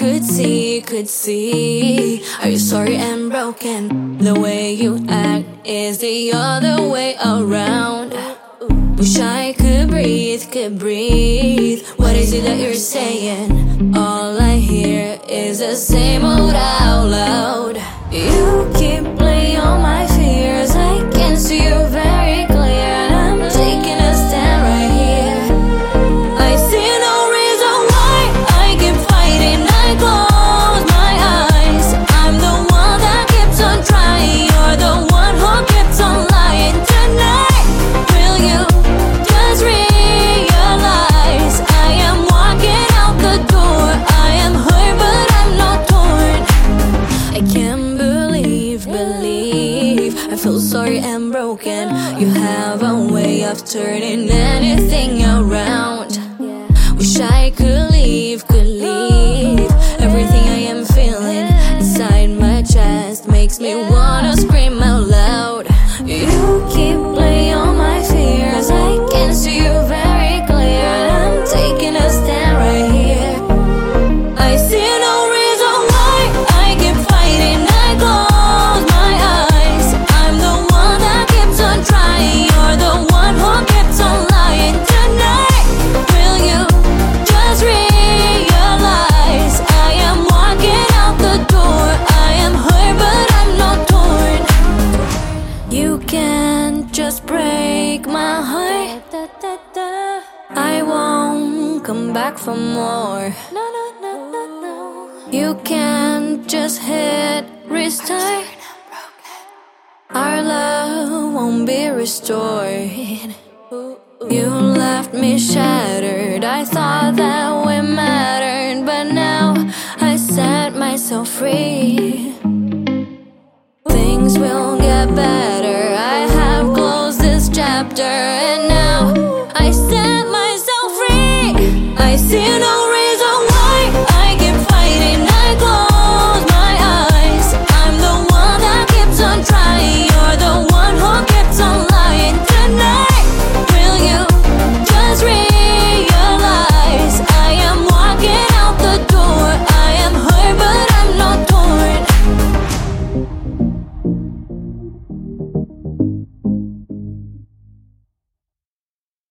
could see. Could see, are you sorry and broken? The way you act is the other way around. Wish I could breathe, could breathe. What is it that you're saying? All I hear is the same old out loud. Feel sorry and broken. You have a way of turning anything around come back for more. No, no, no, no, no. You can't just hit restart. Our love won't be restored. You left me shattered. I thought that we mattered, but now I set myself free. Things will